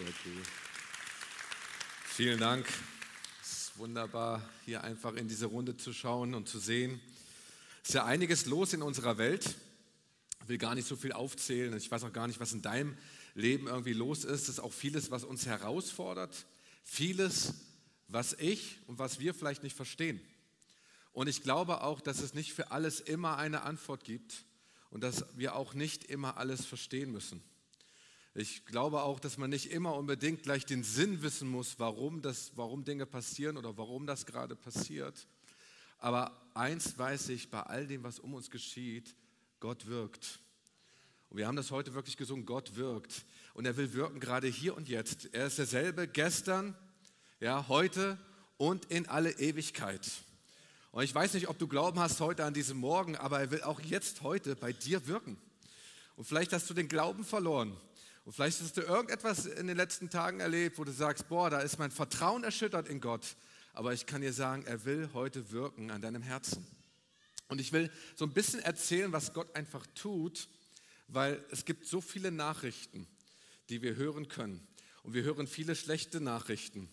Cool. Vielen Dank. Es ist wunderbar, hier einfach in diese Runde zu schauen und zu sehen. Es ist ja einiges los in unserer Welt. Ich will gar nicht so viel aufzählen. Ich weiß auch gar nicht, was in deinem Leben irgendwie los ist. Es ist auch vieles, was uns herausfordert. Vieles, was ich und was wir vielleicht nicht verstehen. Und ich glaube auch, dass es nicht für alles immer eine Antwort gibt und dass wir auch nicht immer alles verstehen müssen. Ich glaube auch, dass man nicht immer unbedingt gleich den Sinn wissen muss, warum, das, warum Dinge passieren oder warum das gerade passiert. Aber eins weiß ich, bei all dem, was um uns geschieht, Gott wirkt. Und wir haben das heute wirklich gesungen, Gott wirkt. Und er will wirken gerade hier und jetzt. Er ist derselbe gestern, ja, heute und in alle Ewigkeit. Und ich weiß nicht, ob du Glauben hast heute an diesem Morgen, aber er will auch jetzt heute bei dir wirken. Und vielleicht hast du den Glauben verloren. Und vielleicht hast du irgendetwas in den letzten Tagen erlebt, wo du sagst, boah, da ist mein Vertrauen erschüttert in Gott. Aber ich kann dir sagen, er will heute wirken an deinem Herzen. Und ich will so ein bisschen erzählen, was Gott einfach tut, weil es gibt so viele Nachrichten, die wir hören können. Und wir hören viele schlechte Nachrichten.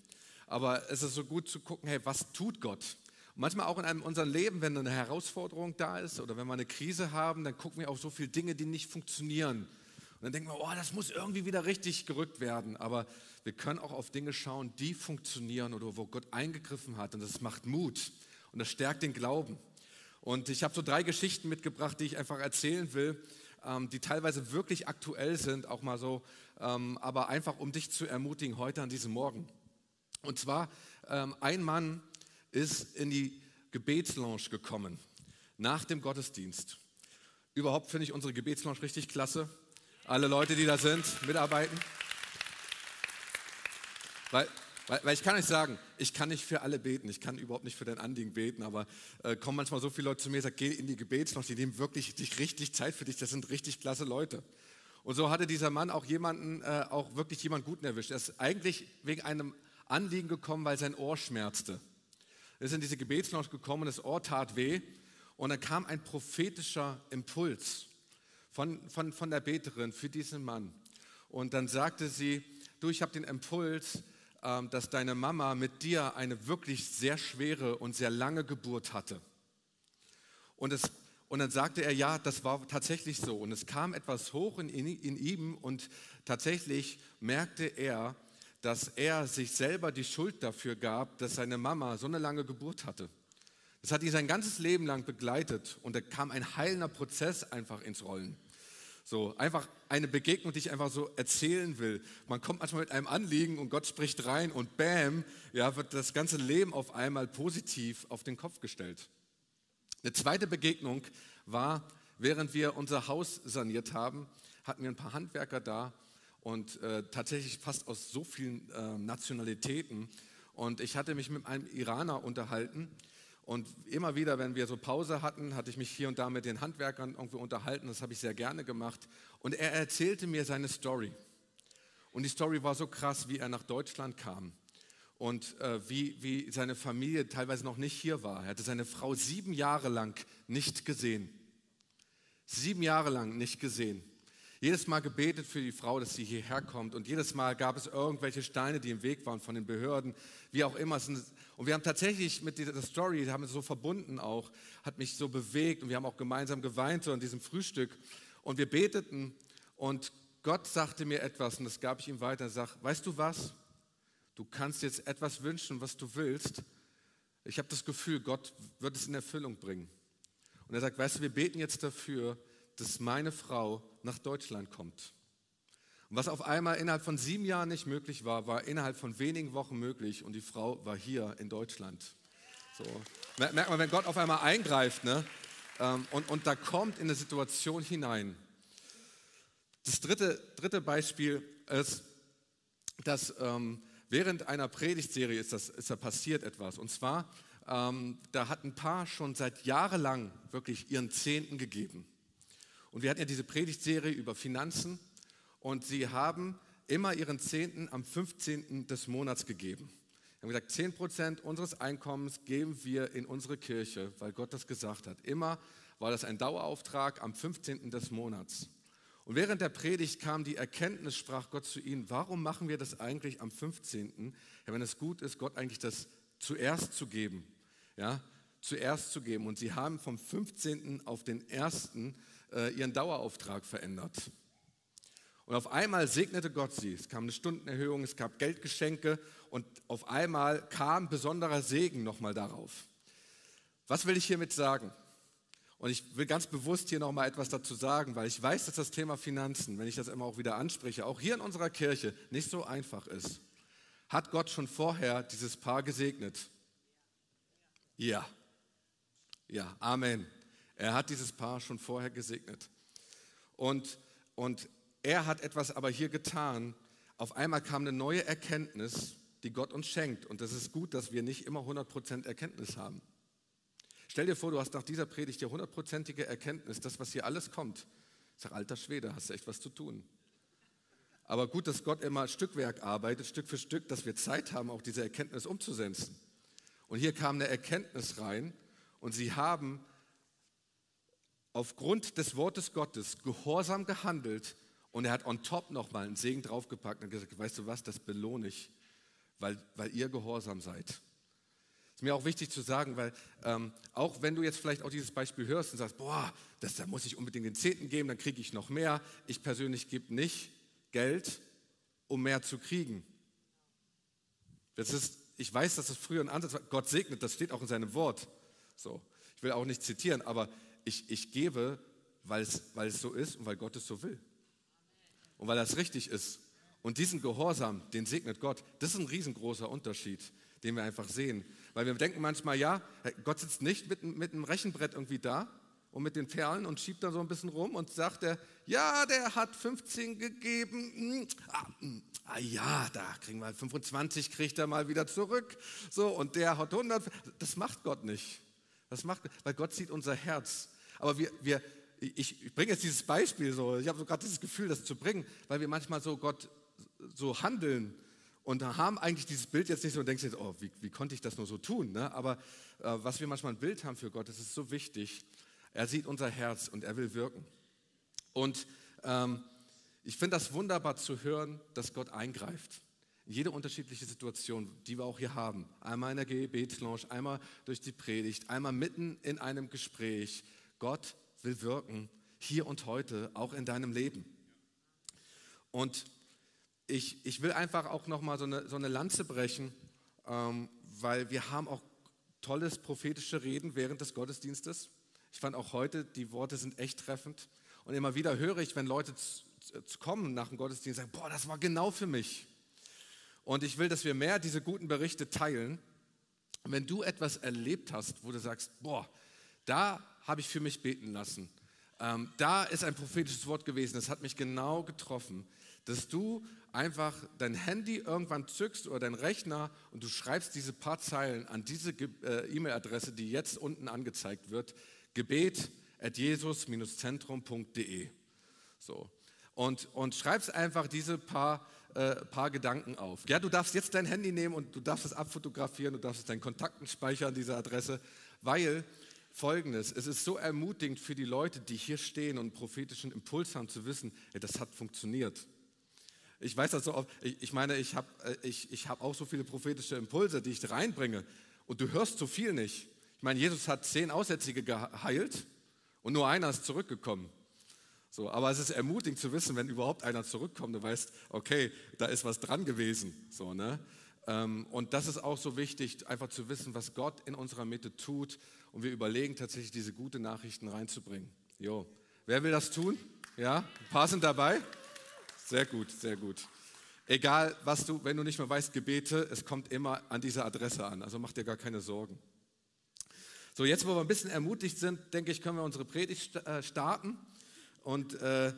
Aber es ist so gut zu gucken, hey, was tut Gott? Und manchmal auch in einem, unserem Leben, wenn eine Herausforderung da ist oder wenn wir eine Krise haben, dann gucken wir auf so viele Dinge, die nicht funktionieren. Und dann denken wir, oh, das muss irgendwie wieder richtig gerückt werden. Aber wir können auch auf Dinge schauen, die funktionieren oder wo Gott eingegriffen hat. Und das macht Mut und das stärkt den Glauben. Und ich habe so drei Geschichten mitgebracht, die ich einfach erzählen will, ähm, die teilweise wirklich aktuell sind, auch mal so, ähm, aber einfach um dich zu ermutigen heute an diesem Morgen. Und zwar, ähm, ein Mann ist in die Gebetslounge gekommen nach dem Gottesdienst. Überhaupt finde ich unsere Gebetslounge richtig klasse alle Leute, die da sind, mitarbeiten. Weil, weil, weil, ich kann euch sagen, ich kann nicht für alle beten, ich kann überhaupt nicht für dein Anliegen beten, aber äh, kommen manchmal so viele Leute zu mir und sagen, geh in die Gebetslounge, die nehmen wirklich dich richtig Zeit für dich, das sind richtig klasse Leute. Und so hatte dieser Mann auch jemanden, äh, auch wirklich jemanden Guten erwischt. Er ist eigentlich wegen einem Anliegen gekommen, weil sein Ohr schmerzte. Er ist in diese Gebetslounge gekommen, das Ohr tat weh und dann kam ein prophetischer Impuls von, von, von der Beterin für diesen Mann. Und dann sagte sie, du, ich habe den Impuls, ähm, dass deine Mama mit dir eine wirklich sehr schwere und sehr lange Geburt hatte. Und, es, und dann sagte er, ja, das war tatsächlich so. Und es kam etwas hoch in, in, in ihm und tatsächlich merkte er, dass er sich selber die Schuld dafür gab, dass seine Mama so eine lange Geburt hatte. Das hat ihn sein ganzes Leben lang begleitet und da kam ein heilender Prozess einfach ins Rollen. So, einfach eine Begegnung, die ich einfach so erzählen will. Man kommt manchmal mit einem Anliegen und Gott spricht rein und bam, ja, wird das ganze Leben auf einmal positiv auf den Kopf gestellt. Eine zweite Begegnung war, während wir unser Haus saniert haben, hatten wir ein paar Handwerker da und äh, tatsächlich fast aus so vielen äh, Nationalitäten. Und ich hatte mich mit einem Iraner unterhalten und immer wieder, wenn wir so Pause hatten, hatte ich mich hier und da mit den Handwerkern irgendwie unterhalten. Das habe ich sehr gerne gemacht. Und er erzählte mir seine Story. Und die Story war so krass, wie er nach Deutschland kam und äh, wie, wie seine Familie teilweise noch nicht hier war. Er hatte seine Frau sieben Jahre lang nicht gesehen. Sieben Jahre lang nicht gesehen. Jedes Mal gebetet für die Frau, dass sie hierher kommt. Und jedes Mal gab es irgendwelche Steine, die im Weg waren von den Behörden, wie auch immer. Und wir haben tatsächlich mit dieser Story, haben es so verbunden auch, hat mich so bewegt und wir haben auch gemeinsam geweint so an diesem Frühstück. Und wir beteten und Gott sagte mir etwas und das gab ich ihm weiter. Er sagt, weißt du was? Du kannst jetzt etwas wünschen, was du willst. Ich habe das Gefühl, Gott wird es in Erfüllung bringen. Und er sagt, weißt du, wir beten jetzt dafür, dass meine Frau nach Deutschland kommt. Und was auf einmal innerhalb von sieben Jahren nicht möglich war, war innerhalb von wenigen Wochen möglich und die Frau war hier in Deutschland. So. Merkt man, wenn Gott auf einmal eingreift ne? Ähm, und, und da kommt in eine Situation hinein. Das dritte, dritte Beispiel ist, dass ähm, während einer Predigtserie ist, das, ist da passiert etwas. Und zwar, ähm, da hat ein Paar schon seit jahrelang wirklich ihren Zehnten gegeben. Und wir hatten ja diese Predigtserie über Finanzen und sie haben immer ihren Zehnten am 15. des Monats gegeben. Wir haben gesagt, 10 Prozent unseres Einkommens geben wir in unsere Kirche, weil Gott das gesagt hat. Immer war das ein Dauerauftrag am 15. des Monats. Und während der Predigt kam die Erkenntnis, sprach Gott zu ihnen, warum machen wir das eigentlich am 15., ja, wenn es gut ist, Gott eigentlich das zuerst zu geben, ja, zuerst zu geben. Und sie haben vom 15. auf den 1. Äh, ihren Dauerauftrag verändert. Und auf einmal segnete Gott sie. Es kam eine Stundenerhöhung, es gab Geldgeschenke und auf einmal kam besonderer Segen nochmal darauf. Was will ich hiermit sagen? Und ich will ganz bewusst hier nochmal etwas dazu sagen, weil ich weiß, dass das Thema Finanzen, wenn ich das immer auch wieder anspreche, auch hier in unserer Kirche nicht so einfach ist. Hat Gott schon vorher dieses Paar gesegnet? Ja. Ja, Amen. Er hat dieses Paar schon vorher gesegnet. Und, und er hat etwas aber hier getan. Auf einmal kam eine neue Erkenntnis, die Gott uns schenkt. Und das ist gut, dass wir nicht immer 100% Erkenntnis haben. Stell dir vor, du hast nach dieser Predigt die hundertprozentige Erkenntnis, das, was hier alles kommt. Ich sage, alter Schwede, hast du echt was zu tun. Aber gut, dass Gott immer Stückwerk arbeitet, Stück für Stück, dass wir Zeit haben, auch diese Erkenntnis umzusetzen. Und hier kam eine Erkenntnis rein und sie haben aufgrund des Wortes Gottes gehorsam gehandelt und er hat on top nochmal einen Segen draufgepackt und gesagt, weißt du was, das belohne ich, weil, weil ihr gehorsam seid. Ist mir auch wichtig zu sagen, weil ähm, auch wenn du jetzt vielleicht auch dieses Beispiel hörst und sagst, boah, das, da muss ich unbedingt den Zehnten geben, dann kriege ich noch mehr. Ich persönlich gebe nicht Geld, um mehr zu kriegen. Das ist, ich weiß, dass das früher ein Ansatz war. Gott segnet, das steht auch in seinem Wort. So, ich will auch nicht zitieren, aber ich, ich gebe, weil es, so ist und weil Gott es so will. Und weil das richtig ist. Und diesen Gehorsam, den segnet Gott. Das ist ein riesengroßer Unterschied, den wir einfach sehen. Weil wir denken manchmal, ja, Gott sitzt nicht mit, mit einem Rechenbrett irgendwie da und mit den Perlen und schiebt da so ein bisschen rum und sagt er, ja, der hat 15 gegeben. Hm, ah, hm, ah, ja, da kriegen wir 25, kriegt er mal wieder zurück. So, und der hat 100. Das macht Gott nicht. Das macht, weil Gott sieht unser Herz. Aber wir, wir, ich, ich bringe jetzt dieses Beispiel so, ich habe so gerade dieses Gefühl, das zu bringen, weil wir manchmal so Gott so handeln und haben eigentlich dieses Bild jetzt nicht so und denkst jetzt, oh, wie, wie konnte ich das nur so tun? Ne? Aber äh, was wir manchmal ein Bild haben für Gott, das ist so wichtig. Er sieht unser Herz und er will wirken. Und ähm, ich finde das wunderbar zu hören, dass Gott eingreift. Jede unterschiedliche Situation, die wir auch hier haben. Einmal in der Gebetslounge, einmal durch die Predigt, einmal mitten in einem Gespräch. Gott will wirken, hier und heute, auch in deinem Leben. Und ich, ich will einfach auch nochmal so eine, so eine Lanze brechen, ähm, weil wir haben auch tolles prophetische Reden während des Gottesdienstes. Ich fand auch heute, die Worte sind echt treffend. Und immer wieder höre ich, wenn Leute kommen nach dem Gottesdienst, sagen, boah, das war genau für mich. Und ich will, dass wir mehr diese guten Berichte teilen. Und wenn du etwas erlebt hast, wo du sagst, boah, da habe ich für mich beten lassen. Ähm, da ist ein prophetisches Wort gewesen, das hat mich genau getroffen, dass du einfach dein Handy irgendwann zückst oder dein Rechner und du schreibst diese paar Zeilen an diese äh, E-Mail-Adresse, die jetzt unten angezeigt wird, gebet at jesus-zentrum.de. So. Und, und schreibst einfach diese paar, äh, paar Gedanken auf. Ja, du darfst jetzt dein Handy nehmen und du darfst es abfotografieren, du darfst es deinen Kontakten speichern, diese Adresse, weil folgendes, es ist so ermutigend für die Leute, die hier stehen und prophetischen Impuls haben, zu wissen, ja, das hat funktioniert. Ich weiß das so oft, ich, ich meine, ich habe äh, ich, ich hab auch so viele prophetische Impulse, die ich reinbringe und du hörst so viel nicht. Ich meine, Jesus hat zehn Aussätzige geheilt und nur einer ist zurückgekommen. So, aber es ist ermutigend zu wissen, wenn überhaupt einer zurückkommt, du weißt, okay, da ist was dran gewesen. So, ne? Ähm, und das ist auch so wichtig, einfach zu wissen, was Gott in unserer Mitte tut. Und wir überlegen tatsächlich, diese gute Nachrichten reinzubringen. Jo. Wer will das tun? Ja, ein paar sind dabei. Sehr gut, sehr gut. Egal, was du, wenn du nicht mehr weißt, Gebete, es kommt immer an diese Adresse an. Also mach dir gar keine Sorgen. So, jetzt, wo wir ein bisschen ermutigt sind, denke ich, können wir unsere Predigt äh, starten. Und äh,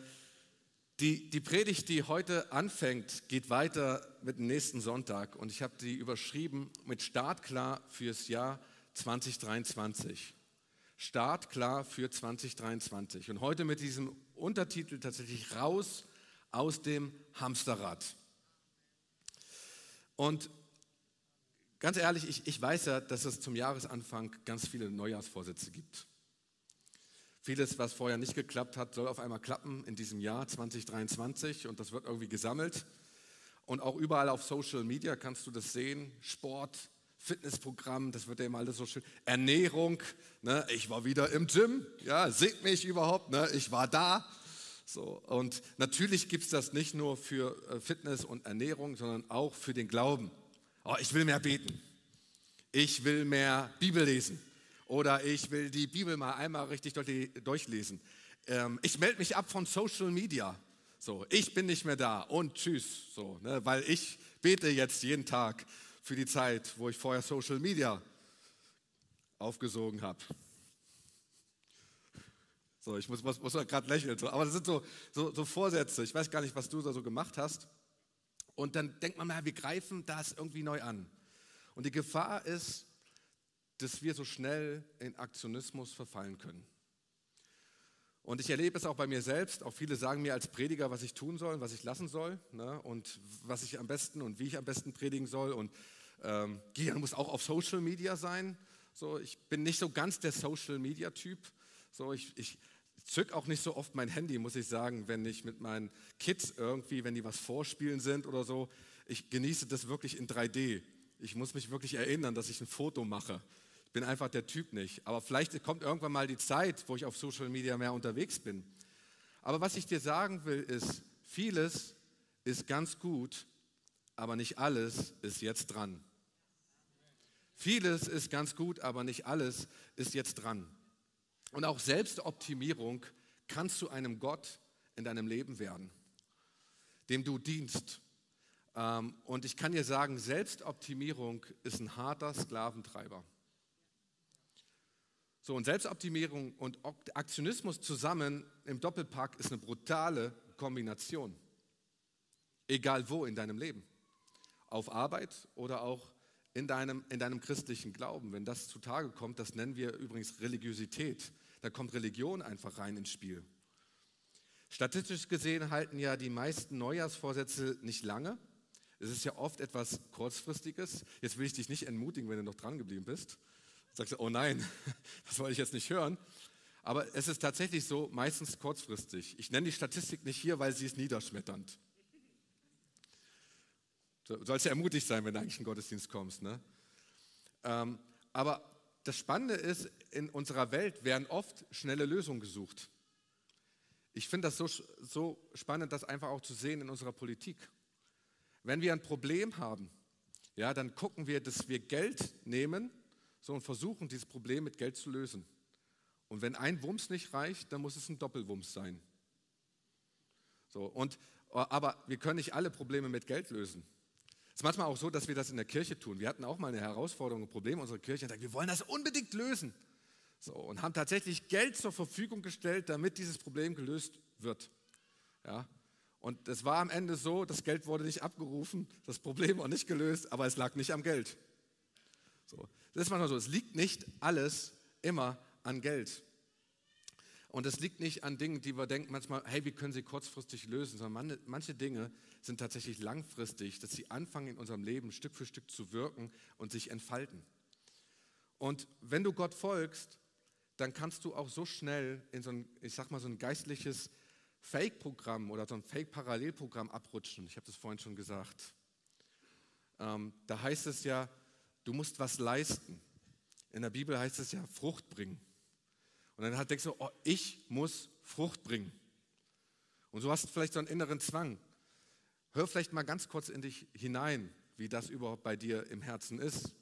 die, die Predigt, die heute anfängt, geht weiter mit dem nächsten Sonntag. Und ich habe die überschrieben mit Startklar fürs Jahr 2023. Startklar für 2023. Und heute mit diesem Untertitel tatsächlich raus aus dem Hamsterrad. Und ganz ehrlich, ich, ich weiß ja, dass es zum Jahresanfang ganz viele Neujahrsvorsätze gibt. Vieles, was vorher nicht geklappt hat, soll auf einmal klappen in diesem Jahr 2023 und das wird irgendwie gesammelt. Und auch überall auf Social Media kannst du das sehen. Sport, Fitnessprogramm, das wird ja immer alles so schön. Ernährung, ne? ich war wieder im Gym, ja, seht mich überhaupt, ne? ich war da. So, und natürlich gibt es das nicht nur für äh, Fitness und Ernährung, sondern auch für den Glauben. Oh, ich will mehr beten. Ich will mehr Bibel lesen. Oder ich will die Bibel mal einmal richtig durchlesen. Ähm, ich melde mich ab von Social Media. So, ich bin nicht mehr da und tschüss. So, ne, weil ich bete jetzt jeden Tag für die Zeit, wo ich vorher Social Media aufgesogen habe. So, ich muss, muss, muss gerade lächeln. So, aber das sind so, so, so, Vorsätze. Ich weiß gar nicht, was du da so gemacht hast. Und dann denkt man mal, wir greifen das irgendwie neu an. Und die Gefahr ist, dass wir so schnell in Aktionismus verfallen können. Und ich erlebe es auch bei mir selbst. Auch viele sagen mir als Prediger, was ich tun soll, was ich lassen soll ne? und was ich am besten und wie ich am besten predigen soll. Und ähm, Gian muss auch auf Social Media sein. So, ich bin nicht so ganz der Social Media Typ. So, ich, ich zück auch nicht so oft mein Handy, muss ich sagen, wenn ich mit meinen Kids irgendwie, wenn die was vorspielen sind oder so. Ich genieße das wirklich in 3D. Ich muss mich wirklich erinnern, dass ich ein Foto mache. Ich bin einfach der Typ nicht. Aber vielleicht kommt irgendwann mal die Zeit, wo ich auf Social Media mehr unterwegs bin. Aber was ich dir sagen will, ist, vieles ist ganz gut, aber nicht alles ist jetzt dran. Vieles ist ganz gut, aber nicht alles ist jetzt dran. Und auch Selbstoptimierung kann zu einem Gott in deinem Leben werden, dem du dienst. Ähm, und ich kann dir sagen, Selbstoptimierung ist ein harter Sklaventreiber. So, und Selbstoptimierung und Aktionismus zusammen im Doppelpack ist eine brutale Kombination. Egal wo in deinem Leben. Auf Arbeit oder auch in deinem, in deinem christlichen Glauben. Wenn das zutage kommt, das nennen wir übrigens Religiosität. Da kommt Religion einfach rein ins Spiel. Statistisch gesehen halten ja die meisten Neujahrsvorsätze nicht lange. Es ist ja oft etwas Kurzfristiges. Jetzt will ich dich nicht entmutigen, wenn du noch dran geblieben bist. Sagst du, oh nein, das wollte ich jetzt nicht hören. Aber es ist tatsächlich so, meistens kurzfristig. Ich nenne die Statistik nicht hier, weil sie ist niederschmetternd. Du sollst ja ermutigt sein, wenn du eigentlich in den Gottesdienst kommst. Ne? Ähm, aber das Spannende ist, in unserer Welt werden oft schnelle Lösungen gesucht. Ich finde das so, so spannend, das einfach auch zu sehen in unserer Politik. Wenn wir ein Problem haben, ja, dann gucken wir, dass wir Geld nehmen sondern versuchen, dieses Problem mit Geld zu lösen. Und wenn ein Wumms nicht reicht, dann muss es ein Doppelwumms sein. So, und, aber wir können nicht alle Probleme mit Geld lösen. Es ist manchmal auch so, dass wir das in der Kirche tun. Wir hatten auch mal eine Herausforderung, ein Problem unserer Kirche und sagten, wir wollen das unbedingt lösen. So, und haben tatsächlich Geld zur Verfügung gestellt, damit dieses Problem gelöst wird. Ja, und es war am Ende so, das Geld wurde nicht abgerufen, das Problem war nicht gelöst, aber es lag nicht am Geld. So. Das ist manchmal so, es liegt nicht alles immer an Geld. Und es liegt nicht an Dingen, die wir denken manchmal, hey, wie können sie kurzfristig lösen, sondern manche Dinge sind tatsächlich langfristig, dass sie anfangen in unserem Leben Stück für Stück zu wirken und sich entfalten. Und wenn du Gott folgst, dann kannst du auch so schnell in so ein, ich sag mal, so ein geistliches Fake-Programm oder so ein Fake-Parallelprogramm abrutschen. Ich habe das vorhin schon gesagt. Ähm, da heißt es ja, du musst was leisten. In der Bibel heißt es ja Frucht bringen. Und dann denkst du, oh, ich muss Frucht bringen. Und so hast du vielleicht so einen inneren Zwang. Hör vielleicht mal ganz kurz in dich hinein, wie das überhaupt bei dir im Herzen ist.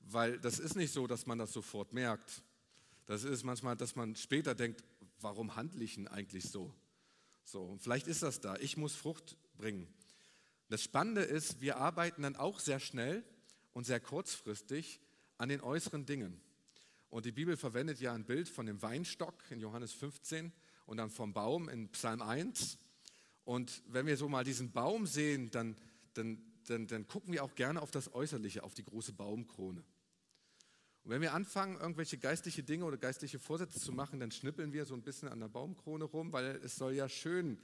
Weil das ist nicht so, dass man das sofort merkt. Das ist manchmal, dass man später denkt, warum handle ich denn eigentlich so? So, und vielleicht ist das da. Ich muss Frucht bringen. Das Spannende ist, wir arbeiten dann auch sehr schnell und sehr kurzfristig an den äußeren Dingen. Und die Bibel verwendet ja ein Bild von dem Weinstock in Johannes 15 und dann vom Baum in Psalm 1. Und wenn wir so mal diesen Baum sehen, dann, dann, dann, dann gucken wir auch gerne auf das Äußerliche, auf die große Baumkrone. Und wenn wir anfangen, irgendwelche geistliche Dinge oder geistliche Vorsätze zu machen, dann schnippeln wir so ein bisschen an der Baumkrone rum, weil es soll ja schön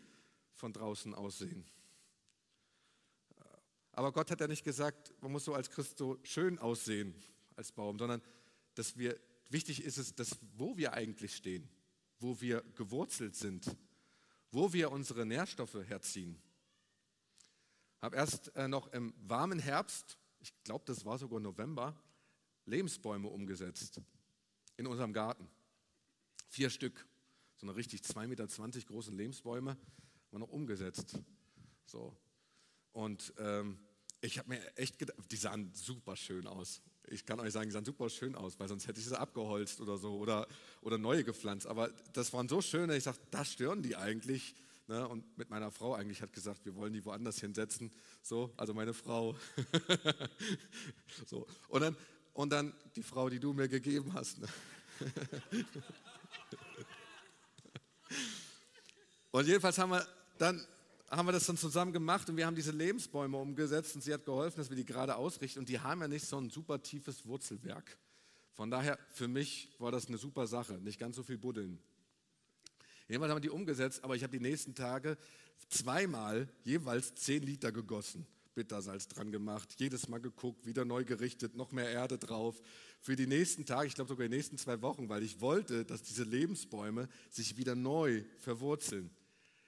von draußen aussehen. Aber Gott hat ja nicht gesagt, man muss so als Christ so schön aussehen als Baum, sondern dass wir, wichtig ist es, dass, wo wir eigentlich stehen. wo wir gewurzelt sind, wo wir unsere Nährstoffe herziehen. Habe erst äh, noch im warmen Herbst, ich glaube, das war sogar November, Lebensbäume umgesetzt in unserem Garten. Vier Stück, so eine richtig 2,20 Meter großen Lebensbäume, haben wir noch umgesetzt. So. Und ähm, ich habe mir echt gedacht, die sahen super schön aus. Ich kann euch sagen, die sahen super schön aus, weil sonst hätte ich sie abgeholzt oder so oder, oder neue gepflanzt. Aber das waren so schöne, ich dachte, da stören die eigentlich. Ne? Und mit meiner Frau eigentlich hat gesagt, wir wollen die woanders hinsetzen. So, also meine Frau. so. und, dann, und dann die Frau, die du mir gegeben hast. Ne? und jedenfalls haben wir dann haben wir das dann zusammen gemacht und wir haben diese Lebensbäume umgesetzt und sie hat geholfen, dass wir die gerade ausrichten und die haben ja nicht so ein super tiefes Wurzelwerk. Von daher, für mich war das eine super Sache, nicht ganz so viel buddeln. Jedenfalls haben wir die umgesetzt, aber ich habe die nächsten Tage zweimal jeweils 10 Liter gegossen, Bittersalz dran gemacht, jedes Mal geguckt, wieder neu gerichtet, noch mehr Erde drauf. Für die nächsten Tage, ich glaube sogar die nächsten zwei Wochen, weil ich wollte, dass diese Lebensbäume sich wieder neu verwurzeln.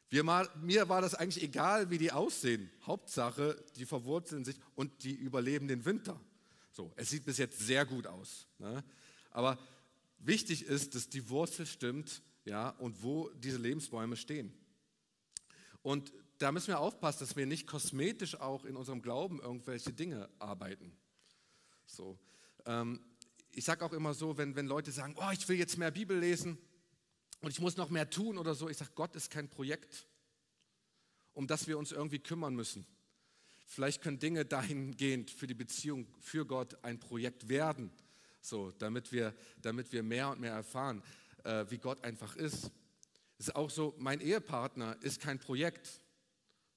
Wir, mir war das eigentlich egal, wie die aussehen. Hauptsache, die verwurzeln sich und die überleben den Winter. So, es sieht bis jetzt sehr gut aus. Ne? Aber wichtig ist, dass die Wurzel stimmt ja, und wo diese Lebensbäume stehen. Und da müssen wir aufpassen, dass wir nicht kosmetisch auch in unserem Glauben irgendwelche Dinge arbeiten. So, ähm, ich sage auch immer so, wenn, wenn Leute sagen, oh, ich will jetzt mehr Bibel lesen, und ich muss noch mehr tun oder so. Ich sage, Gott ist kein Projekt, um das wir uns irgendwie kümmern müssen. Vielleicht können Dinge dahingehend für die Beziehung für Gott ein Projekt werden, so, damit, wir, damit wir mehr und mehr erfahren, äh, wie Gott einfach ist. Es ist auch so, mein Ehepartner ist kein Projekt,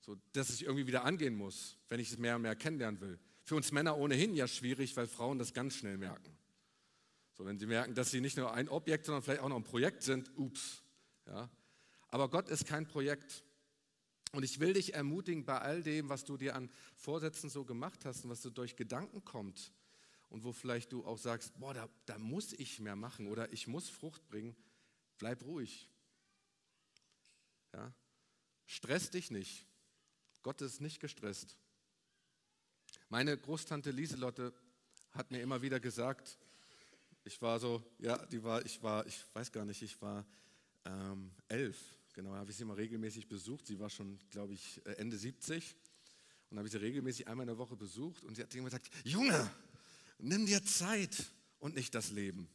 so, das ich irgendwie wieder angehen muss, wenn ich es mehr und mehr kennenlernen will. Für uns Männer ohnehin ja schwierig, weil Frauen das ganz schnell merken. So, wenn sie merken, dass sie nicht nur ein Objekt, sondern vielleicht auch noch ein Projekt sind, ups. Ja. Aber Gott ist kein Projekt. Und ich will dich ermutigen bei all dem, was du dir an Vorsätzen so gemacht hast und was du durch Gedanken kommt und wo vielleicht du auch sagst, boah, da, da muss ich mehr machen oder ich muss Frucht bringen, bleib ruhig. Ja. Stress dich nicht. Gott ist nicht gestresst. Meine Großtante Lieselotte hat mir immer wieder gesagt, ich war so, ja, die war, ich war, ich weiß gar nicht, ich war ähm, elf, genau, habe ich sie mal regelmäßig besucht. Sie war schon, glaube ich, äh, Ende 70 und habe ich sie regelmäßig einmal in der Woche besucht und sie hat immer gesagt, Junge, nimm dir Zeit und nicht das Leben.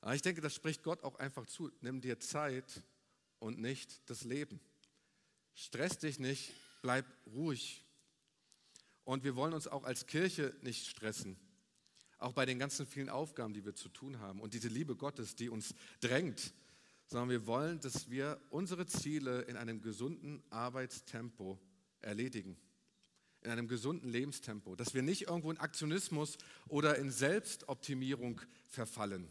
Aber ich denke, das spricht Gott auch einfach zu. Nimm dir Zeit und nicht das Leben. Stress dich nicht, bleib ruhig. Und wir wollen uns auch als Kirche nicht stressen auch bei den ganzen vielen Aufgaben, die wir zu tun haben und diese Liebe Gottes, die uns drängt, sondern wir wollen, dass wir unsere Ziele in einem gesunden Arbeitstempo erledigen, in einem gesunden Lebenstempo, dass wir nicht irgendwo in Aktionismus oder in Selbstoptimierung verfallen.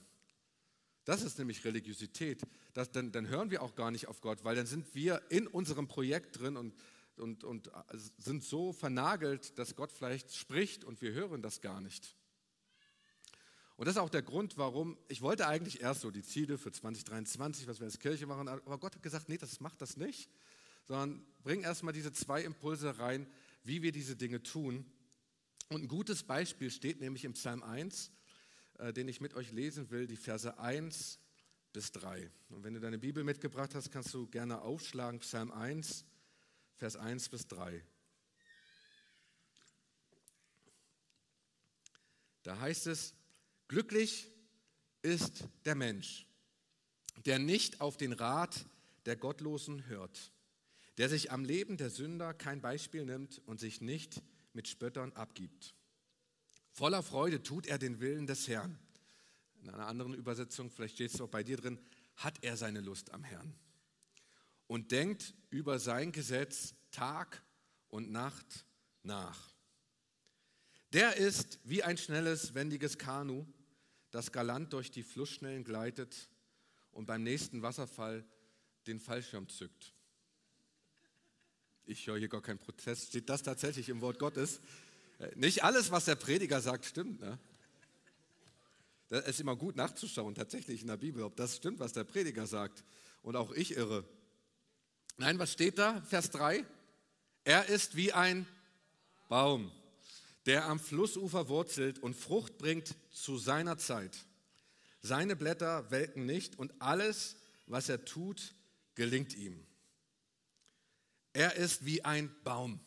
Das ist nämlich Religiosität. Das, dann, dann hören wir auch gar nicht auf Gott, weil dann sind wir in unserem Projekt drin und, und, und sind so vernagelt, dass Gott vielleicht spricht und wir hören das gar nicht. Und das ist auch der Grund, warum ich wollte eigentlich erst so die Ziele für 2023, was wir als Kirche machen, aber Gott hat gesagt, nee, das macht das nicht, sondern bring erstmal diese zwei Impulse rein, wie wir diese Dinge tun. Und ein gutes Beispiel steht nämlich im Psalm 1, äh, den ich mit euch lesen will, die Verse 1 bis 3. Und wenn du deine Bibel mitgebracht hast, kannst du gerne aufschlagen, Psalm 1, Vers 1 bis 3. Da heißt es, Glücklich ist der Mensch, der nicht auf den Rat der Gottlosen hört, der sich am Leben der Sünder kein Beispiel nimmt und sich nicht mit Spöttern abgibt. Voller Freude tut er den Willen des Herrn. In einer anderen Übersetzung, vielleicht steht es auch bei dir drin, hat er seine Lust am Herrn und denkt über sein Gesetz Tag und Nacht nach. Der ist wie ein schnelles, wendiges Kanu, das galant durch die Flussschnellen gleitet und beim nächsten Wasserfall den Fallschirm zückt. Ich höre hier gar keinen Protest. Steht das tatsächlich im Wort Gottes? Äh, nicht alles, was der Prediger sagt, stimmt. Ne? Das ist immer gut nachzuschauen, tatsächlich in der Bibel, ob das stimmt, was der Prediger sagt. Und auch ich irre. Nein, was steht da? Vers 3. Er ist wie ein Baum, der am Flussufer wurzelt und Frucht bringt zu seiner Zeit. Seine Blätter welken nicht und alles, was er tut, gelingt ihm. Er ist wie ein Baum.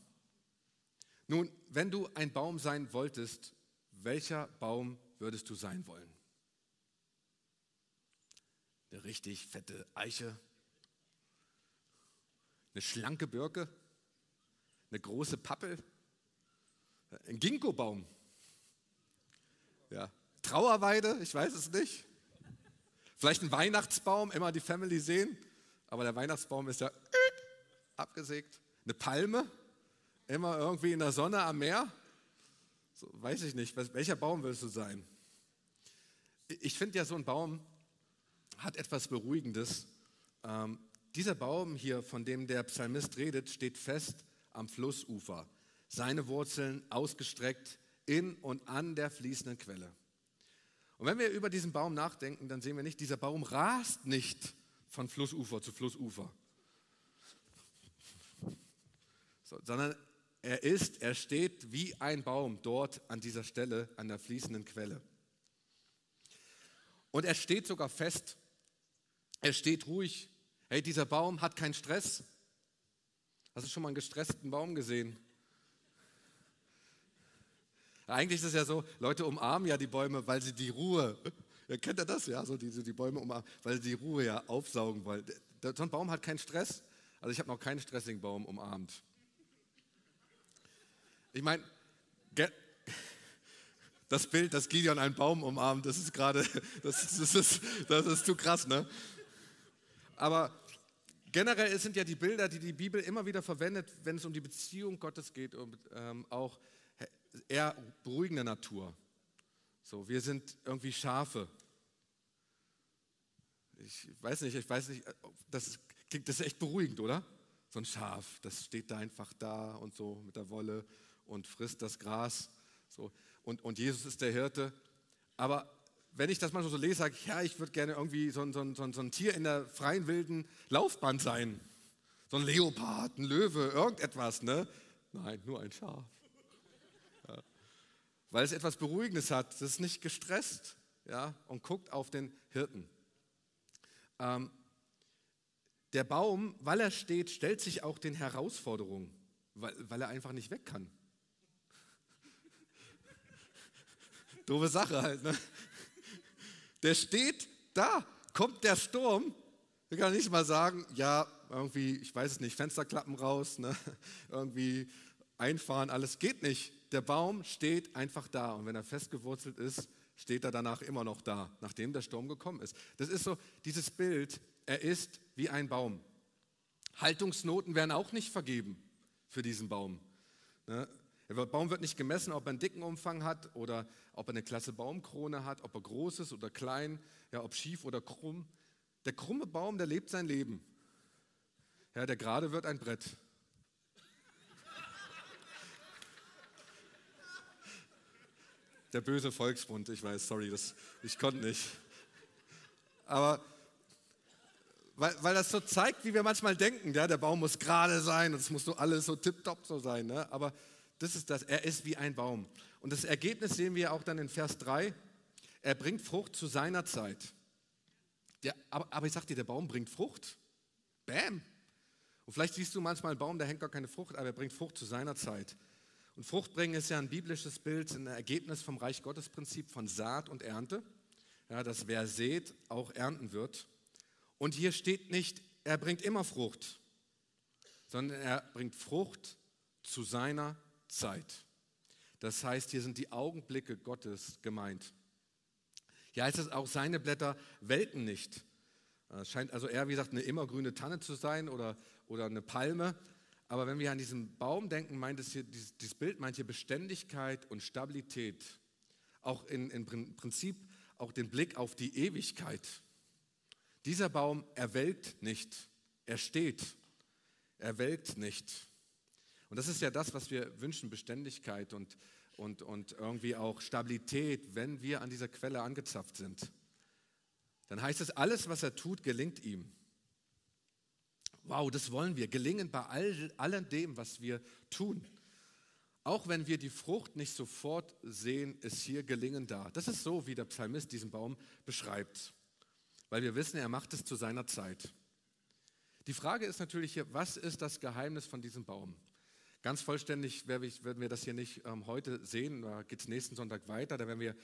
Nun, wenn du ein Baum sein wolltest, welcher Baum würdest du sein wollen? Eine richtig fette Eiche? Eine schlanke Birke? Eine große Pappel? Ein Ginkgobaum? Ja. Trauerweide? Ich weiß es nicht. Vielleicht ein Weihnachtsbaum, immer die Family sehen, aber der Weihnachtsbaum ist ja abgesägt. Eine Palme? Immer irgendwie in der Sonne am Meer? So, weiß ich nicht. Welcher Baum willst du sein? Ich finde ja, so ein Baum hat etwas Beruhigendes. Ähm, dieser Baum hier, von dem der Psalmist redet, steht fest am Flussufer. Seine Wurzeln ausgestreckt in und an der fließenden Quelle. Und wenn wir über diesen Baum nachdenken, dann sehen wir nicht, dieser Baum rast nicht von Flussufer zu Flussufer, so, sondern er ist, er steht wie ein Baum dort an dieser Stelle, an der fließenden Quelle. Und er steht sogar fest, er steht ruhig. Hey, dieser Baum hat keinen Stress. Hast du schon mal einen gestressten Baum gesehen? Eigentlich ist es ja so, Leute umarmen ja die Bäume, weil sie die Ruhe, ja, kennt ihr das? Ja, so die, die Bäume umarmen, weil sie die Ruhe ja aufsaugen wollen. So ein Baum hat keinen Stress. Also ich habe noch keinen stressigen Baum umarmt. Ich meine, das Bild, dass Gideon einen Baum umarmt, das ist gerade, das, das, ist, das ist zu krass, ne? Aber generell sind ja die Bilder, die die Bibel immer wieder verwendet, wenn es um die Beziehung Gottes geht und ähm, auch eher beruhigender Natur. So, wir sind irgendwie Schafe. Ich weiß nicht, ich weiß nicht, das klingt das ist echt beruhigend, oder? So ein Schaf, das steht da einfach da und so mit der Wolle und frisst das Gras. So. Und, und Jesus ist der Hirte. Aber wenn ich das manchmal so lese, sage ich, ja, ich würde gerne irgendwie so ein, so, ein, so ein Tier in der freien wilden Laufbahn sein. So ein Leopard, ein Löwe, irgendetwas, ne? Nein, nur ein Schaf. Weil es etwas Beruhigendes hat. Es ist nicht gestresst ja, und guckt auf den Hirten. Ähm, der Baum, weil er steht, stellt sich auch den Herausforderungen, weil, weil er einfach nicht weg kann. Doofe Sache halt. Ne? Der steht da, kommt der Sturm. Ich kann nicht mal sagen, ja, irgendwie, ich weiß es nicht, Fensterklappen raus, ne? irgendwie einfahren, alles geht nicht. Der Baum steht einfach da und wenn er festgewurzelt ist, steht er danach immer noch da, nachdem der Sturm gekommen ist. Das ist so dieses Bild, er ist wie ein Baum. Haltungsnoten werden auch nicht vergeben für diesen Baum. Ne? Der Baum wird nicht gemessen, ob er einen dicken Umfang hat oder ob er eine klasse Baumkrone hat, ob er groß ist oder klein, ja, ob schief oder krumm. Der krumme Baum, der lebt sein Leben. Ja, der gerade wird ein Brett. Der böse Volksbund, ich weiß, sorry, das, ich konnte nicht. Aber weil, weil das so zeigt, wie wir manchmal denken, ja, der Baum muss gerade sein und es muss so alles so tipptopp so sein. Ne? Aber das ist das. Er ist wie ein Baum. Und das Ergebnis sehen wir auch dann in Vers 3. Er bringt Frucht zu seiner Zeit. Der, aber, aber ich sag dir, der Baum bringt Frucht. Bam. Und vielleicht siehst du manchmal einen Baum, der hängt gar keine Frucht, aber er bringt Frucht zu seiner Zeit. Und Frucht bringen ist ja ein biblisches Bild, ein Ergebnis vom Reich Gottes Prinzip von Saat und Ernte. Ja, dass wer sät, auch ernten wird. Und hier steht nicht, er bringt immer Frucht, sondern er bringt Frucht zu seiner Zeit. Das heißt, hier sind die Augenblicke Gottes gemeint. Hier heißt es auch, seine Blätter welken nicht. Es scheint also eher, wie gesagt, eine immergrüne Tanne zu sein oder, oder eine Palme. Aber wenn wir an diesen Baum denken, meint es hier, dieses, dieses Bild meint hier Beständigkeit und Stabilität. Auch in, in Prinzip auch den Blick auf die Ewigkeit. Dieser Baum erwelkt nicht, er steht, er welkt nicht. Und das ist ja das, was wir wünschen, Beständigkeit und und, und irgendwie auch Stabilität, wenn wir an dieser Quelle angezapft sind. Dann heißt es, alles, was er tut, gelingt ihm. Wow, das wollen wir. Gelingen bei all, allem dem, was wir tun. Auch wenn wir die Frucht nicht sofort sehen, ist hier Gelingen da. Das ist so, wie der Psalmist diesen Baum beschreibt. Weil wir wissen, er macht es zu seiner Zeit. Die Frage ist natürlich hier, was ist das Geheimnis von diesem Baum? Ganz vollständig werden wir das hier nicht ähm, heute sehen, da geht es nächsten Sonntag weiter, da werden wir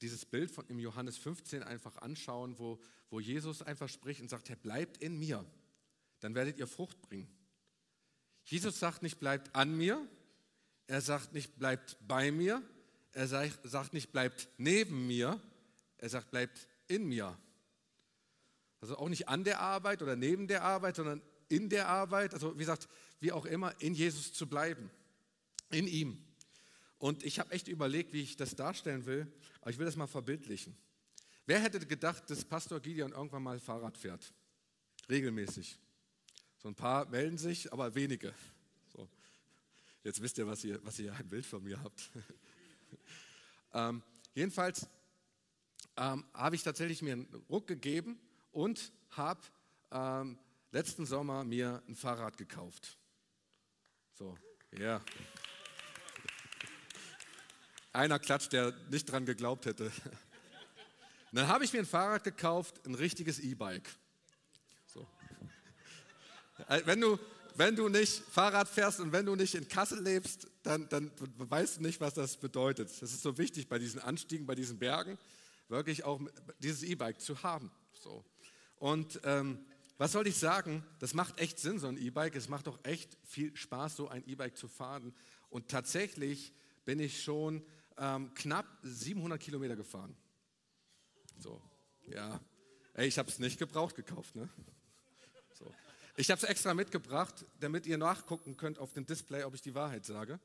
dieses Bild von im Johannes 15 einfach anschauen, wo, wo Jesus einfach spricht und sagt, Herr, bleibt in mir, dann werdet ihr Frucht bringen. Jesus sagt nicht, bleibt an mir, er sagt nicht, bleibt bei mir, er sagt nicht, bleibt neben mir, er sagt, bleibt in mir. Also auch nicht an der Arbeit oder neben der Arbeit, sondern in der Arbeit, also wie gesagt, wie auch immer, in Jesus zu bleiben, in ihm. Und ich habe echt überlegt, wie ich das darstellen will, aber ich will das mal verbildlichen. Wer hätte gedacht, dass Pastor Gideon irgendwann mal Fahrrad fährt? Regelmäßig. So ein paar melden sich, aber wenige. So. Jetzt wisst ihr, was ihr, was ihr ein Bild von mir habt. ähm, jedenfalls ähm, habe ich tatsächlich mir einen Ruck gegeben und habe ähm, letzten Sommer mir ein Fahrrad gekauft. So, ja. Yeah. Einer klatscht, der nicht dran geglaubt hätte. Dann habe ich mir ein Fahrrad gekauft, ein richtiges E-Bike. Äh, wenn, du, wenn du nicht Fahrrad fährst und wenn du nicht in Kassel lebst, dann, dann weißt du nicht, was das bedeutet. Das ist so wichtig bei diesen Anstiegen, bei diesen Bergen, wirklich auch dieses E-Bike zu haben. So. Und ähm, was soll ich sagen? Das macht echt Sinn, so ein E-Bike. Es macht auch echt viel Spaß, so ein E-Bike zu fahren. Und tatsächlich bin ich schon ähm, knapp 700 Kilometer gefahren. So, ja. Ey, ich habe es nicht gebraucht gekauft, ne? So. Ich habe es extra mitgebracht, damit ihr nachgucken könnt auf dem Display, ob ich die Wahrheit sage.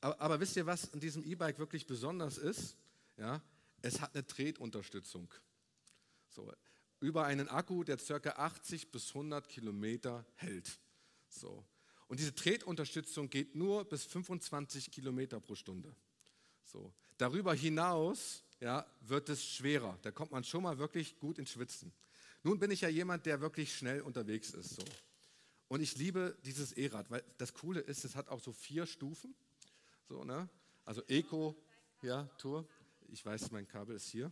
Aber, aber wisst ihr, was an diesem E-Bike wirklich besonders ist? Ja, es hat eine Tretunterstützung. So, über einen Akku, der ca. 80 bis 100 Kilometer hält. So. Und diese Tretunterstützung geht nur bis 25 Kilometer pro Stunde. So. Darüber hinaus ja, wird es schwerer. Da kommt man schon mal wirklich gut ins Schwitzen. Nun bin ich ja jemand, der wirklich schnell unterwegs ist. So. Und ich liebe dieses E-Rad, weil das Coole ist, es hat auch so vier Stufen. So, ne? Also Eco, ja, Tour. Ich weiß, mein Kabel ist hier.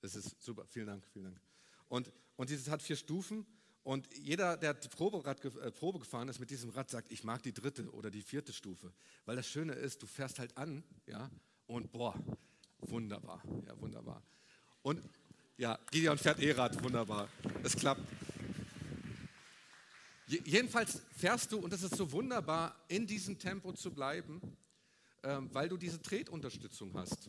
Das ist super, vielen Dank, vielen Dank. Und, und dieses hat vier Stufen und jeder, der Proberad, äh, Probe gefahren ist mit diesem Rad, sagt, ich mag die dritte oder die vierte Stufe. Weil das Schöne ist, du fährst halt an, ja, und boah, wunderbar, ja, wunderbar. Und ja, Gideon fährt E-Rad, wunderbar. Es klappt. Jedenfalls fährst du, und das ist so wunderbar, in diesem Tempo zu bleiben, ähm, weil du diese Tretunterstützung hast.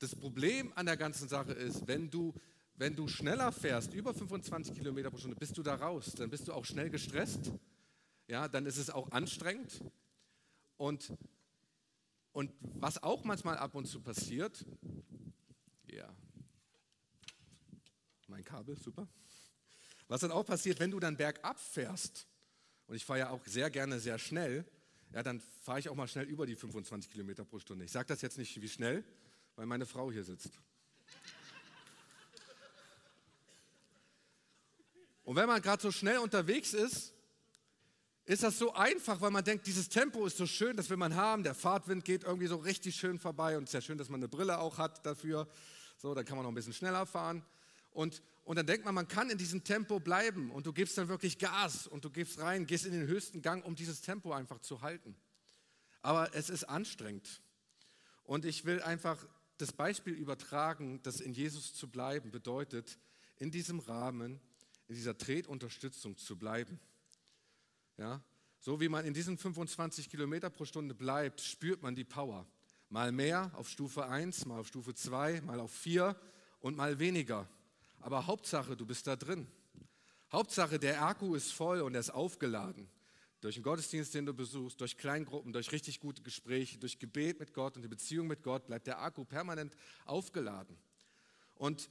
Das Problem an der ganzen Sache ist, wenn du, wenn du schneller fährst, über 25 Kilometer pro Stunde, bist du da raus. Dann bist du auch schnell gestresst. Ja, dann ist es auch anstrengend. Und, und was auch manchmal ab und zu passiert, ja, mein Kabel, super. Was dann auch passiert, wenn du dann bergab fährst, und ich fahre ja auch sehr gerne sehr schnell, ja, dann fahre ich auch mal schnell über die 25 Kilometer pro Stunde. Ich sage das jetzt nicht wie schnell, weil meine Frau hier sitzt. Und wenn man gerade so schnell unterwegs ist, ist das so einfach, weil man denkt, dieses Tempo ist so schön, das will man haben. Der Fahrtwind geht irgendwie so richtig schön vorbei und es ist ja schön, dass man eine Brille auch hat dafür. So, dann kann man noch ein bisschen schneller fahren. Und, und dann denkt man, man kann in diesem Tempo bleiben und du gibst dann wirklich Gas und du gibst rein, gehst in den höchsten Gang, um dieses Tempo einfach zu halten. Aber es ist anstrengend. Und ich will einfach das Beispiel übertragen, dass in Jesus zu bleiben bedeutet, in diesem Rahmen, in dieser Tretunterstützung zu bleiben. Ja? So wie man in diesen 25 Kilometer pro Stunde bleibt, spürt man die Power. Mal mehr auf Stufe 1, mal auf Stufe 2, mal auf 4 und mal weniger. Aber Hauptsache, du bist da drin. Hauptsache, der Akku ist voll und er ist aufgeladen durch den Gottesdienst, den du besuchst, durch Kleingruppen, durch richtig gute Gespräche, durch Gebet mit Gott und die Beziehung mit Gott bleibt der Akku permanent aufgeladen. Und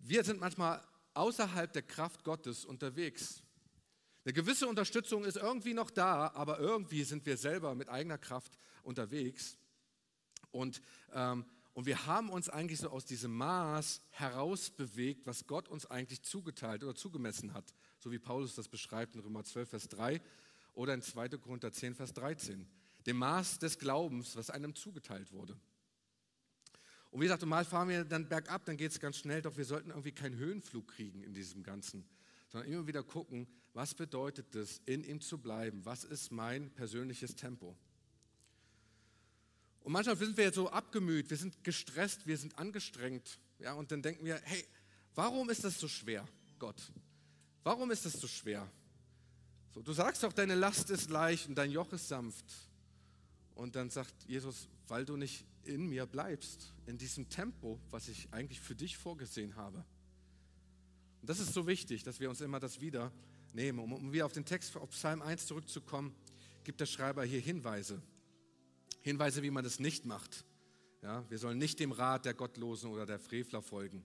wir sind manchmal außerhalb der Kraft Gottes unterwegs. Eine gewisse Unterstützung ist irgendwie noch da, aber irgendwie sind wir selber mit eigener Kraft unterwegs. Und, ähm, und wir haben uns eigentlich so aus diesem Maß herausbewegt, was Gott uns eigentlich zugeteilt oder zugemessen hat, so wie Paulus das beschreibt in Römer 12, Vers 3 oder in 2. Korinther 10, Vers 13. Dem Maß des Glaubens, was einem zugeteilt wurde. Und wie gesagt, mal fahren wir dann bergab, dann geht es ganz schnell, doch wir sollten irgendwie keinen Höhenflug kriegen in diesem Ganzen, sondern immer wieder gucken, was bedeutet es, in ihm zu bleiben? Was ist mein persönliches Tempo? Und manchmal sind wir so abgemüht, wir sind gestresst, wir sind angestrengt. Ja, und dann denken wir, hey, warum ist das so schwer, Gott? Warum ist das so schwer? So, du sagst doch, deine Last ist leicht und dein Joch ist sanft. Und dann sagt Jesus, weil du nicht in mir bleibst, in diesem Tempo, was ich eigentlich für dich vorgesehen habe. Und das ist so wichtig, dass wir uns immer das wieder nehmen. Um, um wieder auf den Text auf Psalm 1 zurückzukommen, gibt der Schreiber hier Hinweise. Hinweise, wie man es nicht macht. Ja, wir sollen nicht dem Rat der Gottlosen oder der Frevler folgen.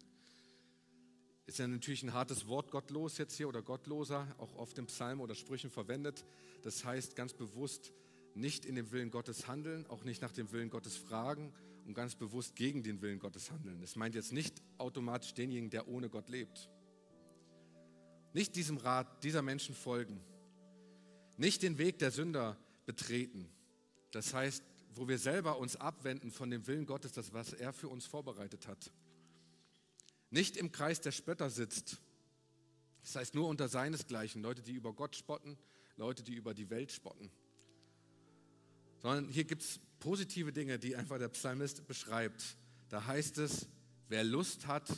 Ist ja natürlich ein hartes Wort, gottlos jetzt hier oder gottloser, auch oft im Psalm oder Sprüchen verwendet. Das heißt ganz bewusst nicht in dem Willen Gottes handeln, auch nicht nach dem Willen Gottes fragen und ganz bewusst gegen den Willen Gottes handeln. Das meint jetzt nicht automatisch denjenigen, der ohne Gott lebt. Nicht diesem Rat dieser Menschen folgen. Nicht den Weg der Sünder betreten. Das heißt, wo wir selber uns abwenden von dem Willen Gottes, das was er für uns vorbereitet hat. Nicht im Kreis der Spötter sitzt. Das heißt nur unter seinesgleichen, Leute, die über Gott spotten, Leute, die über die Welt spotten. Sondern hier gibt es positive Dinge, die einfach der Psalmist beschreibt. Da heißt es, wer Lust hat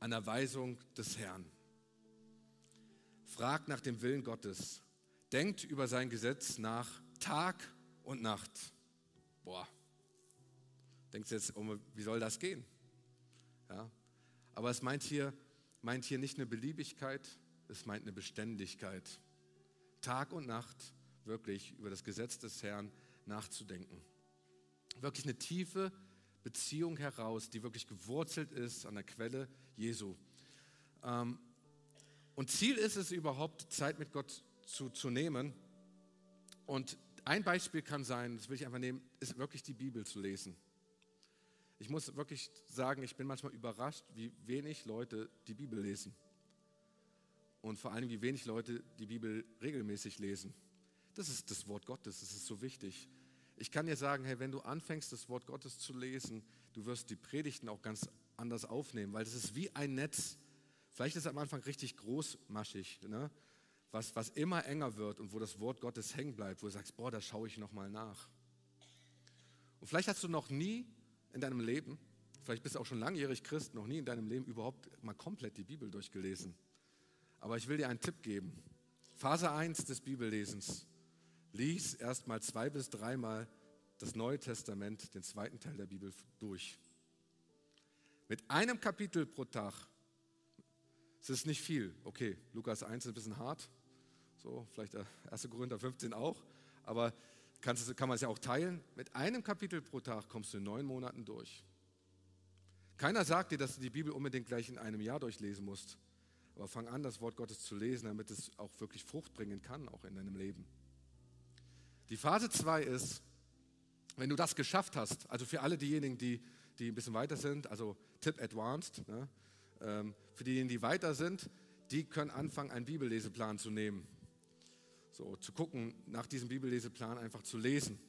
an der Weisung des Herrn fragt nach dem Willen Gottes, denkt über sein Gesetz nach Tag und Nacht. Boah, denkst du jetzt, oh, wie soll das gehen? Ja, aber es meint hier, meint hier nicht eine Beliebigkeit, es meint eine Beständigkeit. Tag und Nacht wirklich über das Gesetz des Herrn nachzudenken. Wirklich eine tiefe Beziehung heraus, die wirklich gewurzelt ist an der Quelle Jesu. Ähm, und Ziel ist es überhaupt, Zeit mit Gott zu, zu nehmen. Und ein Beispiel kann sein, das will ich einfach nehmen, ist wirklich die Bibel zu lesen. Ich muss wirklich sagen, ich bin manchmal überrascht, wie wenig Leute die Bibel lesen. Und vor allem, wie wenig Leute die Bibel regelmäßig lesen. Das ist das Wort Gottes, das ist so wichtig. Ich kann dir sagen, hey, wenn du anfängst, das Wort Gottes zu lesen, du wirst die Predigten auch ganz anders aufnehmen, weil das ist wie ein Netz, Vielleicht ist es am Anfang richtig großmaschig, ne? Was, was immer enger wird und wo das Wort Gottes hängen bleibt, wo du sagst, boah, da schaue ich nochmal nach. Und vielleicht hast du noch nie in deinem Leben, vielleicht bist du auch schon langjährig Christ, noch nie in deinem Leben überhaupt mal komplett die Bibel durchgelesen. Aber ich will dir einen Tipp geben. Phase 1 des Bibellesens. Lies erst mal zwei bis dreimal das Neue Testament, den zweiten Teil der Bibel, durch. Mit einem Kapitel pro Tag es ist nicht viel. Okay, Lukas 1 ist ein bisschen hart. So, vielleicht der 1. Korinther 15 auch. Aber kannst, kann man es ja auch teilen. Mit einem Kapitel pro Tag kommst du in neun Monaten durch. Keiner sagt dir, dass du die Bibel unbedingt gleich in einem Jahr durchlesen musst. Aber fang an, das Wort Gottes zu lesen, damit es auch wirklich Frucht bringen kann, auch in deinem Leben. Die Phase 2 ist, wenn du das geschafft hast, also für alle diejenigen, die, die ein bisschen weiter sind, also Tip Advanced, ne, ähm, für diejenigen, die weiter sind, die können anfangen, einen Bibelleseplan zu nehmen. So, zu gucken, nach diesem Bibelleseplan einfach zu lesen.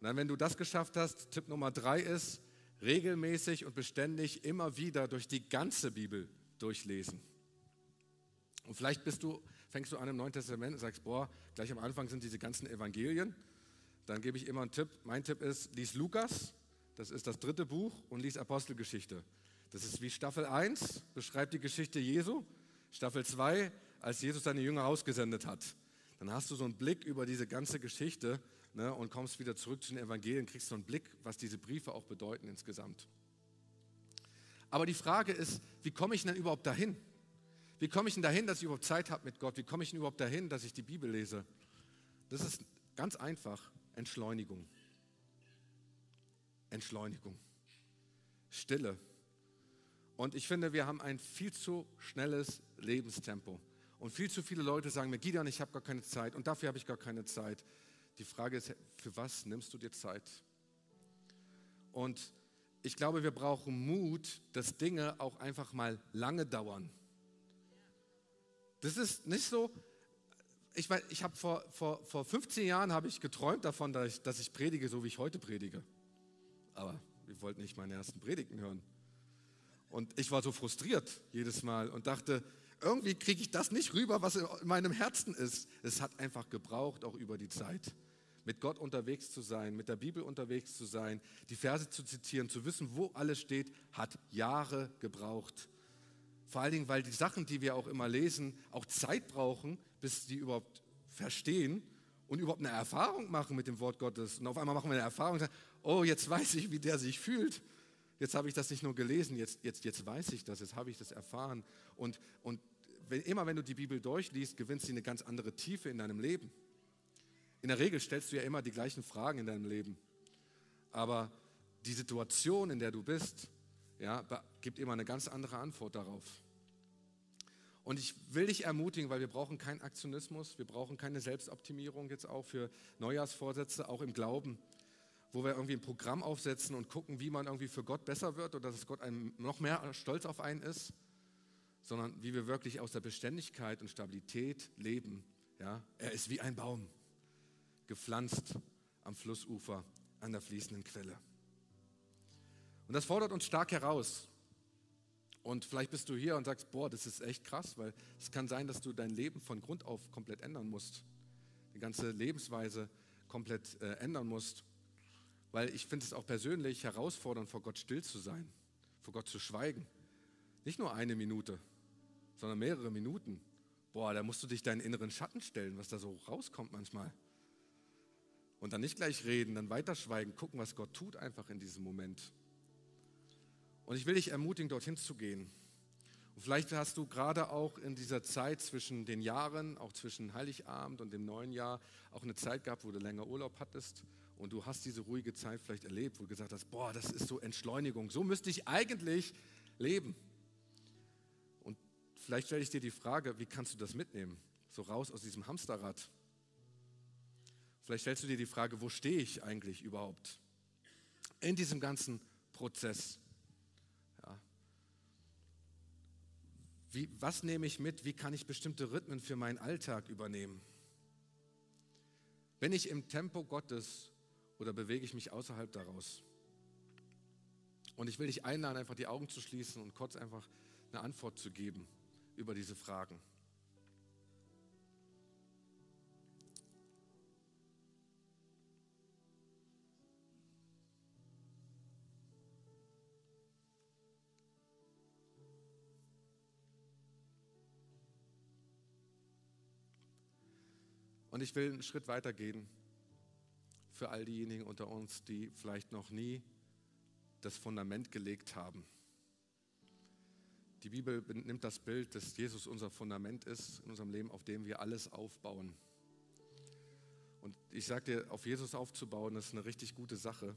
Und dann, wenn du das geschafft hast, Tipp Nummer drei ist, regelmäßig und beständig immer wieder durch die ganze Bibel durchlesen. Und vielleicht bist du, fängst du an im Neuen Testament und sagst, boah, gleich am Anfang sind diese ganzen Evangelien. Dann gebe ich immer einen Tipp. Mein Tipp ist, lies Lukas, das ist das dritte Buch, und lies Apostelgeschichte. Das ist wie Staffel 1, beschreibt die Geschichte Jesu. Staffel 2, als Jesus seine Jünger ausgesendet hat. Dann hast du so einen Blick über diese ganze Geschichte ne, und kommst wieder zurück zu den Evangelien, kriegst so einen Blick, was diese Briefe auch bedeuten insgesamt. Aber die Frage ist, wie komme ich denn überhaupt dahin? Wie komme ich denn dahin, dass ich überhaupt Zeit habe mit Gott? Wie komme ich denn überhaupt dahin, dass ich die Bibel lese? Das ist ganz einfach Entschleunigung. Entschleunigung. Stille. Und ich finde, wir haben ein viel zu schnelles Lebenstempo. Und viel zu viele Leute sagen mir, Gideon, ich habe gar keine Zeit und dafür habe ich gar keine Zeit. Die Frage ist, für was nimmst du dir Zeit? Und ich glaube, wir brauchen Mut, dass Dinge auch einfach mal lange dauern. Das ist nicht so, ich, weiß, ich habe vor, vor, vor 15 Jahren habe ich geträumt davon, dass ich, dass ich predige, so wie ich heute predige. Aber ich wollte nicht meine ersten Predigten hören. Und ich war so frustriert jedes Mal und dachte, irgendwie kriege ich das nicht rüber, was in meinem Herzen ist. Es hat einfach gebraucht, auch über die Zeit, mit Gott unterwegs zu sein, mit der Bibel unterwegs zu sein, die Verse zu zitieren, zu wissen, wo alles steht, hat Jahre gebraucht. Vor allen Dingen, weil die Sachen, die wir auch immer lesen, auch Zeit brauchen, bis sie überhaupt verstehen und überhaupt eine Erfahrung machen mit dem Wort Gottes. Und auf einmal machen wir eine Erfahrung oh, jetzt weiß ich, wie der sich fühlt. Jetzt habe ich das nicht nur gelesen, jetzt, jetzt, jetzt weiß ich das, jetzt habe ich das erfahren. Und, und wenn, immer wenn du die Bibel durchliest, gewinnst du eine ganz andere Tiefe in deinem Leben. In der Regel stellst du ja immer die gleichen Fragen in deinem Leben. Aber die Situation, in der du bist, ja, gibt immer eine ganz andere Antwort darauf. Und ich will dich ermutigen, weil wir brauchen keinen Aktionismus, wir brauchen keine Selbstoptimierung jetzt auch für Neujahrsvorsätze, auch im Glauben wo wir irgendwie ein Programm aufsetzen und gucken, wie man irgendwie für Gott besser wird oder dass Gott einem noch mehr stolz auf einen ist, sondern wie wir wirklich aus der Beständigkeit und Stabilität leben. Ja? Er ist wie ein Baum, gepflanzt am Flussufer an der fließenden Quelle. Und das fordert uns stark heraus. Und vielleicht bist du hier und sagst, boah, das ist echt krass, weil es kann sein, dass du dein Leben von Grund auf komplett ändern musst. Die ganze Lebensweise komplett äh, ändern musst. Weil ich finde es auch persönlich herausfordernd, vor Gott still zu sein, vor Gott zu schweigen. Nicht nur eine Minute, sondern mehrere Minuten. Boah, da musst du dich deinen inneren Schatten stellen, was da so rauskommt manchmal. Und dann nicht gleich reden, dann weiterschweigen, gucken, was Gott tut einfach in diesem Moment. Und ich will dich ermutigen, dorthin zu gehen. Und vielleicht hast du gerade auch in dieser Zeit zwischen den Jahren, auch zwischen Heiligabend und dem neuen Jahr, auch eine Zeit gehabt, wo du länger Urlaub hattest und du hast diese ruhige Zeit vielleicht erlebt, wo du gesagt hast, boah, das ist so Entschleunigung, so müsste ich eigentlich leben. Vielleicht stelle ich dir die Frage, wie kannst du das mitnehmen? So raus aus diesem Hamsterrad. Vielleicht stellst du dir die Frage, wo stehe ich eigentlich überhaupt in diesem ganzen Prozess? Ja. Wie, was nehme ich mit? Wie kann ich bestimmte Rhythmen für meinen Alltag übernehmen? Wenn ich im Tempo Gottes oder bewege ich mich außerhalb daraus? Und ich will dich einladen, einfach die Augen zu schließen und kurz einfach eine Antwort zu geben über diese Fragen. Und ich will einen Schritt weiter gehen für all diejenigen unter uns, die vielleicht noch nie das Fundament gelegt haben. Die Bibel nimmt das Bild, dass Jesus unser Fundament ist in unserem Leben, auf dem wir alles aufbauen. Und ich sage dir, auf Jesus aufzubauen, das ist eine richtig gute Sache.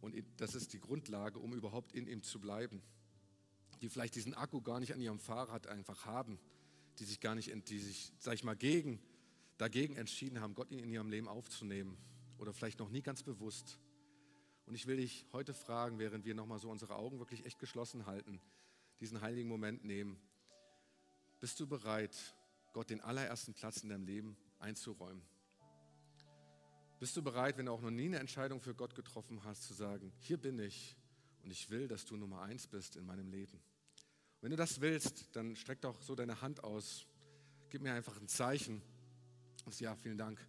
Und das ist die Grundlage, um überhaupt in ihm zu bleiben. Die vielleicht diesen Akku gar nicht an ihrem Fahrrad einfach haben, die sich gar nicht, die sich, sag ich mal, gegen, dagegen entschieden haben, Gott in ihrem Leben aufzunehmen oder vielleicht noch nie ganz bewusst. Und ich will dich heute fragen, während wir nochmal so unsere Augen wirklich echt geschlossen halten, diesen heiligen Moment nehmen. Bist du bereit, Gott den allerersten Platz in deinem Leben einzuräumen? Bist du bereit, wenn du auch noch nie eine Entscheidung für Gott getroffen hast, zu sagen, hier bin ich und ich will, dass du Nummer eins bist in meinem Leben? Und wenn du das willst, dann streck doch so deine Hand aus. Gib mir einfach ein Zeichen. Ja, vielen Dank.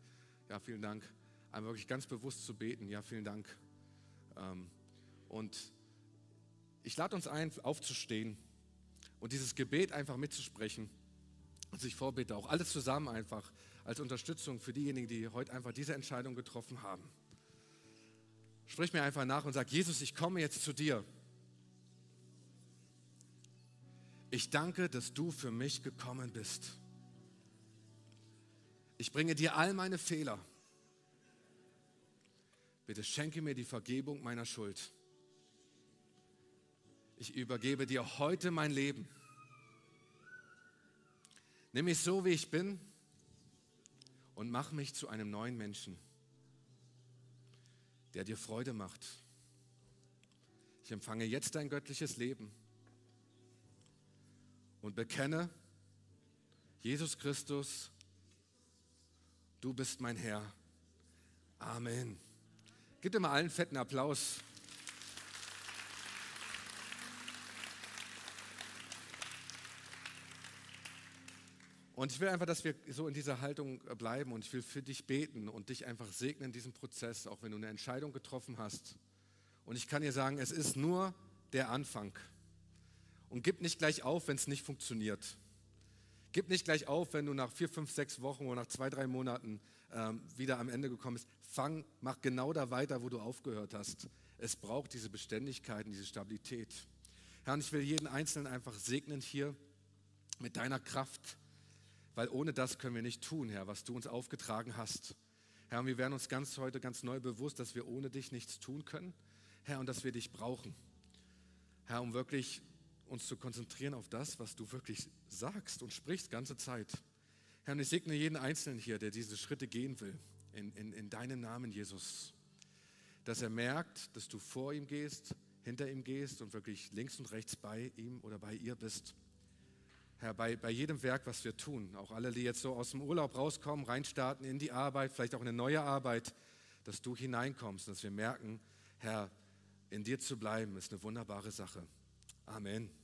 Ja, vielen Dank einmal wirklich ganz bewusst zu beten. Ja, vielen Dank. Ähm, und ich lade uns ein, aufzustehen und dieses Gebet einfach mitzusprechen. Und ich vorbete auch alles zusammen einfach als Unterstützung für diejenigen, die heute einfach diese Entscheidung getroffen haben. Sprich mir einfach nach und sag, Jesus, ich komme jetzt zu dir. Ich danke, dass du für mich gekommen bist. Ich bringe dir all meine Fehler Bitte schenke mir die Vergebung meiner Schuld. Ich übergebe dir heute mein Leben. Nimm mich so, wie ich bin und mach mich zu einem neuen Menschen, der dir Freude macht. Ich empfange jetzt dein göttliches Leben und bekenne, Jesus Christus, du bist mein Herr. Amen. Gib dir mal allen fetten Applaus. Und ich will einfach, dass wir so in dieser Haltung bleiben und ich will für dich beten und dich einfach segnen in diesem Prozess, auch wenn du eine Entscheidung getroffen hast. Und ich kann dir sagen, es ist nur der Anfang. Und gib nicht gleich auf, wenn es nicht funktioniert. Gib nicht gleich auf, wenn du nach vier, fünf, sechs Wochen oder nach zwei, drei Monaten ähm, wieder am Ende gekommen bist. Fang, mach genau da weiter, wo du aufgehört hast. Es braucht diese Beständigkeit und diese Stabilität. Herr, ich will jeden Einzelnen einfach segnen hier mit deiner Kraft weil ohne das können wir nicht tun, Herr, was du uns aufgetragen hast. Herr, und wir werden uns ganz heute ganz neu bewusst, dass wir ohne dich nichts tun können, Herr, und dass wir dich brauchen. Herr, um wirklich uns zu konzentrieren auf das, was du wirklich sagst und sprichst ganze Zeit. Herr, und ich segne jeden Einzelnen hier, der diese Schritte gehen will, in, in, in deinem Namen, Jesus. Dass er merkt, dass du vor ihm gehst, hinter ihm gehst und wirklich links und rechts bei ihm oder bei ihr bist. Herr, bei, bei jedem Werk, was wir tun, auch alle, die jetzt so aus dem Urlaub rauskommen, reinstarten in die Arbeit, vielleicht auch eine neue Arbeit, dass du hineinkommst, dass wir merken, Herr, in dir zu bleiben, ist eine wunderbare Sache. Amen.